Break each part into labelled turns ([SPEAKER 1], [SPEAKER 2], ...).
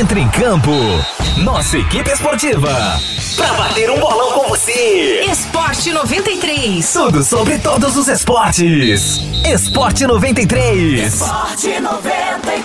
[SPEAKER 1] Entre em campo. Nossa equipe esportiva. Pra bater um bolão com você.
[SPEAKER 2] Esporte 93.
[SPEAKER 1] Tudo sobre todos os esportes. Esporte 93.
[SPEAKER 2] Esporte 93.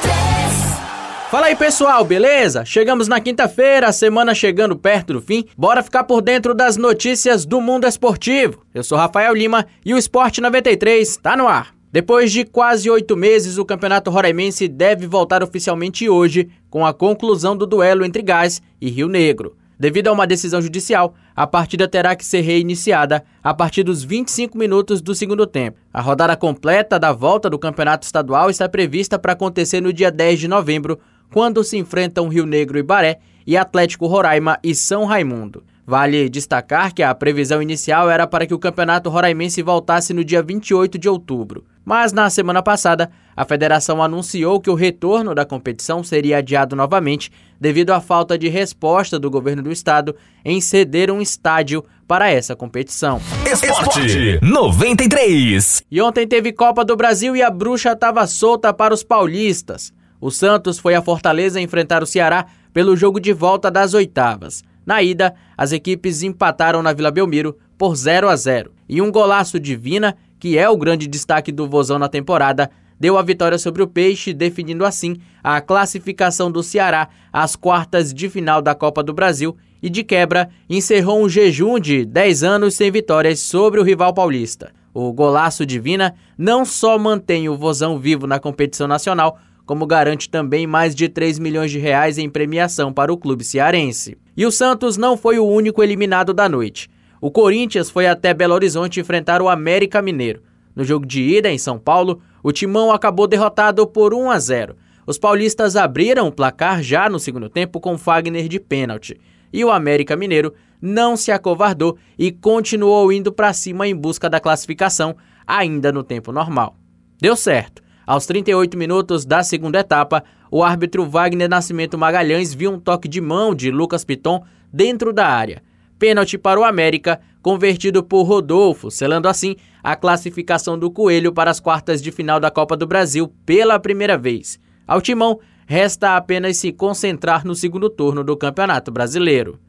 [SPEAKER 3] Fala aí pessoal, beleza? Chegamos na quinta-feira, a semana chegando perto do fim. Bora ficar por dentro das notícias do mundo esportivo. Eu sou Rafael Lima e o Esporte 93 tá no ar. Depois de quase oito meses, o Campeonato Roraimense deve voltar oficialmente hoje com a conclusão do duelo entre Gás e Rio Negro. Devido a uma decisão judicial, a partida terá que ser reiniciada a partir dos 25 minutos do segundo tempo. A rodada completa da volta do Campeonato Estadual está prevista para acontecer no dia 10 de novembro, quando se enfrentam Rio Negro e Baré e Atlético Roraima e São Raimundo. Vale destacar que a previsão inicial era para que o Campeonato Roraimense voltasse no dia 28 de outubro. Mas na semana passada, a federação anunciou que o retorno da competição seria adiado novamente devido à falta de resposta do governo do estado em ceder um estádio para essa competição.
[SPEAKER 1] Esporte 93.
[SPEAKER 3] E ontem teve Copa do Brasil e a bruxa estava solta para os paulistas. O Santos foi a Fortaleza enfrentar o Ceará pelo jogo de volta das oitavas. Na ida, as equipes empataram na Vila Belmiro por 0 a 0 e um golaço de Vina, que é o grande destaque do Vozão na temporada, deu a vitória sobre o Peixe, definindo assim a classificação do Ceará às quartas de final da Copa do Brasil e, de quebra, encerrou um jejum de 10 anos sem vitórias sobre o rival paulista. O golaço de Vina não só mantém o Vozão vivo na competição nacional, como garante também mais de 3 milhões de reais em premiação para o clube cearense. E o Santos não foi o único eliminado da noite. O Corinthians foi até Belo Horizonte enfrentar o América Mineiro. No jogo de ida em São Paulo, o Timão acabou derrotado por 1 a 0. Os paulistas abriram o placar já no segundo tempo com Fagner de pênalti. E o América Mineiro não se acovardou e continuou indo para cima em busca da classificação, ainda no tempo normal. Deu certo. Aos 38 minutos da segunda etapa, o árbitro Wagner Nascimento Magalhães viu um toque de mão de Lucas Piton dentro da área. Pênalti para o América, convertido por Rodolfo, selando assim a classificação do Coelho para as quartas de final da Copa do Brasil pela primeira vez. Ao Timão, resta apenas se concentrar no segundo turno do Campeonato Brasileiro.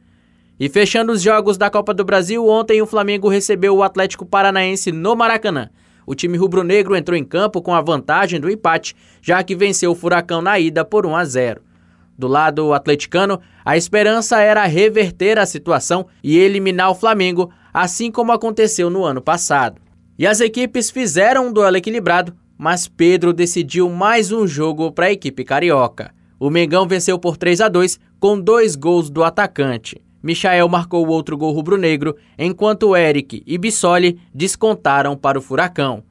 [SPEAKER 3] E fechando os jogos da Copa do Brasil, ontem o Flamengo recebeu o Atlético Paranaense no Maracanã o time rubro-negro entrou em campo com a vantagem do empate, já que venceu o Furacão na ida por 1 a 0. Do lado atleticano, a esperança era reverter a situação e eliminar o Flamengo, assim como aconteceu no ano passado. E as equipes fizeram um duelo equilibrado, mas Pedro decidiu mais um jogo para a equipe carioca. O Mengão venceu por 3 a 2 com dois gols do atacante. Michael marcou outro gol rubro-negro, enquanto Eric e Bissoli descontaram para o Furacão.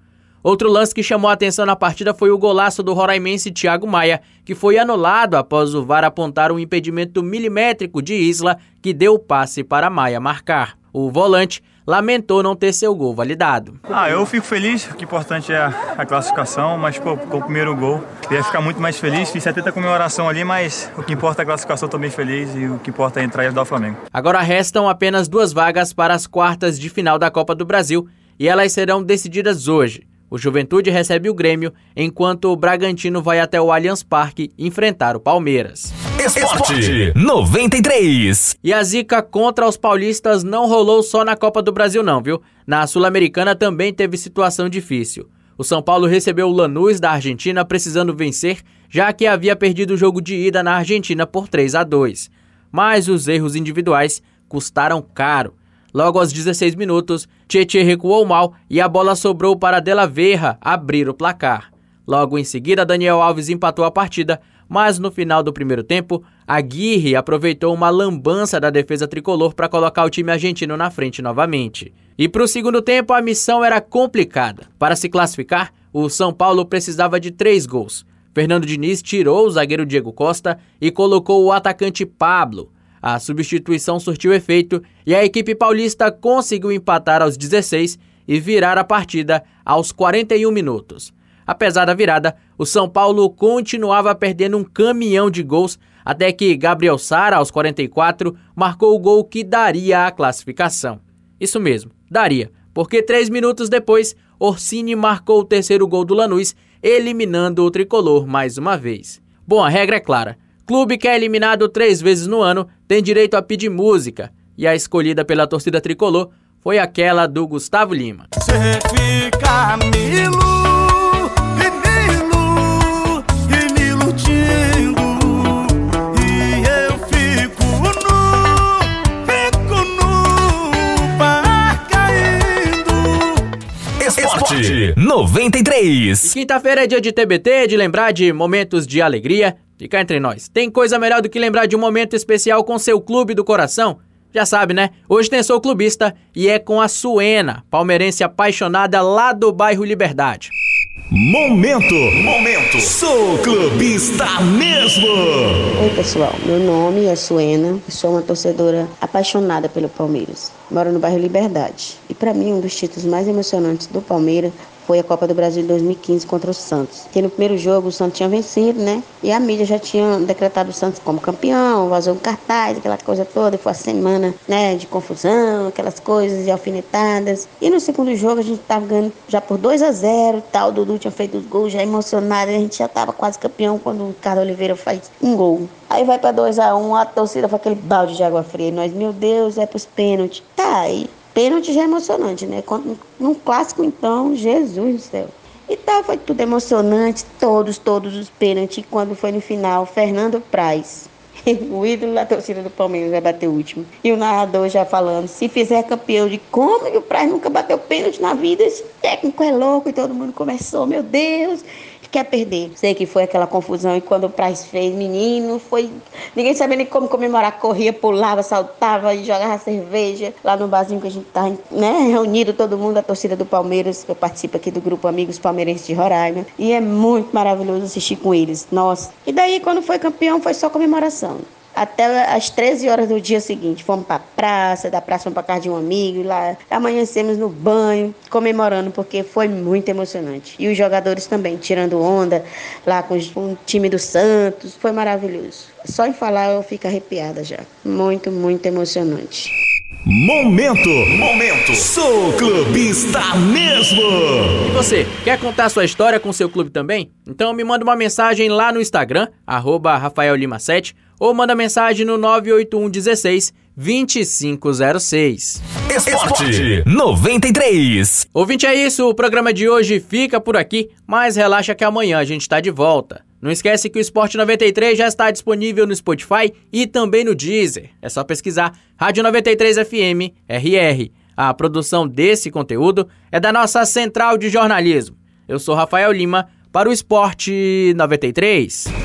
[SPEAKER 3] Outro lance que chamou a atenção na partida foi o golaço do roraimense Thiago Maia, que foi anulado após o VAR apontar um impedimento milimétrico de Isla que deu o passe para Maia marcar. O volante lamentou não ter seu gol validado.
[SPEAKER 4] Ah, eu fico feliz, o que importante é a classificação, mas pô, com o primeiro gol, ia ficar muito mais feliz, fiz 70 comemoração ali, mas o que importa é a classificação, estou bem feliz e o que importa é entrar e ajudar o Flamengo.
[SPEAKER 3] Agora restam apenas duas vagas para as quartas de final da Copa do Brasil e elas serão decididas hoje. O Juventude recebe o Grêmio, enquanto o Bragantino vai até o Allianz Parque enfrentar o Palmeiras.
[SPEAKER 1] Esporte 93.
[SPEAKER 3] E a zica contra os paulistas não rolou só na Copa do Brasil não, viu? Na Sul-Americana também teve situação difícil. O São Paulo recebeu o Lanús da Argentina precisando vencer, já que havia perdido o jogo de ida na Argentina por 3 a 2. Mas os erros individuais custaram caro. Logo aos 16 minutos, Tietê recuou mal e a bola sobrou para Della Verra abrir o placar. Logo em seguida, Daniel Alves empatou a partida, mas no final do primeiro tempo, Aguirre aproveitou uma lambança da defesa tricolor para colocar o time argentino na frente novamente. E para o segundo tempo, a missão era complicada. Para se classificar, o São Paulo precisava de três gols. Fernando Diniz tirou o zagueiro Diego Costa e colocou o atacante Pablo. A substituição surtiu efeito e a equipe paulista conseguiu empatar aos 16 e virar a partida aos 41 minutos. Apesar da virada, o São Paulo continuava perdendo um caminhão de gols até que Gabriel Sara, aos 44, marcou o gol que daria a classificação. Isso mesmo, daria, porque três minutos depois, Orsini marcou o terceiro gol do Lanús, eliminando o tricolor mais uma vez. Bom, a regra é clara: Clube que é eliminado três vezes no ano tem direito a pedir música, e a escolhida pela torcida tricolor foi aquela do Gustavo Lima.
[SPEAKER 5] Cê fica
[SPEAKER 1] Esporte 93.
[SPEAKER 3] Quinta-feira é dia de TBT, de lembrar de momentos de alegria. Fica entre nós. Tem coisa melhor do que lembrar de um momento especial com seu clube do coração? Já sabe, né? Hoje tem Sou Clubista e é com a Suena, palmeirense apaixonada lá do bairro Liberdade.
[SPEAKER 1] Momento, momento, sou clubista mesmo.
[SPEAKER 6] Oi pessoal, meu nome é Suena, sou uma torcedora apaixonada pelo Palmeiras. Moro no bairro Liberdade. E para mim um dos títulos mais emocionantes do Palmeiras foi a Copa do Brasil de 2015 contra o Santos. Que no primeiro jogo o Santos tinha vencido, né? E a mídia já tinha decretado o Santos como campeão, vazou um cartaz, aquela coisa toda. Foi a semana, né, de confusão, aquelas coisas e alfinetadas. E no segundo jogo a gente tava ganhando já por 2 a 0 tal. O Dudu tinha feito os gols já emocionado. A gente já tava quase campeão quando o Ricardo Oliveira faz um gol. Aí vai para 2 a 1 um, a torcida foi aquele balde de água fria. E nós, meu Deus, é pros pênaltis. Tá, aí Pênalti já é emocionante, né? Num clássico, então, Jesus do céu. E tal, foi tudo emocionante, todos, todos os pênaltis. Quando foi no final, Fernando Praz, o ídolo da torcida do Palmeiras, vai bater o último. E o narrador já falando, se fizer campeão de como que o Praz nunca bateu pênalti na vida, esse técnico é louco. E todo mundo começou, meu Deus quer perder. Sei que foi aquela confusão e quando o Praz fez, menino, foi. Ninguém sabia nem como comemorar, corria, pulava, saltava e jogava cerveja lá no barzinho que a gente tá, né, reunido todo mundo, a torcida do Palmeiras. Eu participo aqui do grupo Amigos Palmeirenses de Roraima e é muito maravilhoso assistir com eles. Nossa. E daí, quando foi campeão, foi só comemoração até as 13 horas do dia seguinte. Fomos para a praça, da praça fomos para casa de um amigo, lá amanhecemos no banho, comemorando, porque foi muito emocionante. E os jogadores também, tirando onda lá com o time do Santos, foi maravilhoso. Só em falar eu fico arrepiada já. Muito, muito emocionante.
[SPEAKER 1] Momento, momento, sou clubista mesmo.
[SPEAKER 3] E você, quer contar sua história com seu clube também? Então me manda uma mensagem lá no Instagram, arroba Rafael Lima 7, ou manda mensagem no 981 16 2506.
[SPEAKER 1] Esporte 93.
[SPEAKER 3] Ouvinte, é isso. O programa de hoje fica por aqui, mas relaxa que amanhã a gente está de volta. Não esquece que o Esporte 93 já está disponível no Spotify e também no Deezer. É só pesquisar Rádio 93 FM RR. A produção desse conteúdo é da nossa central de jornalismo. Eu sou Rafael Lima para o Esporte 93.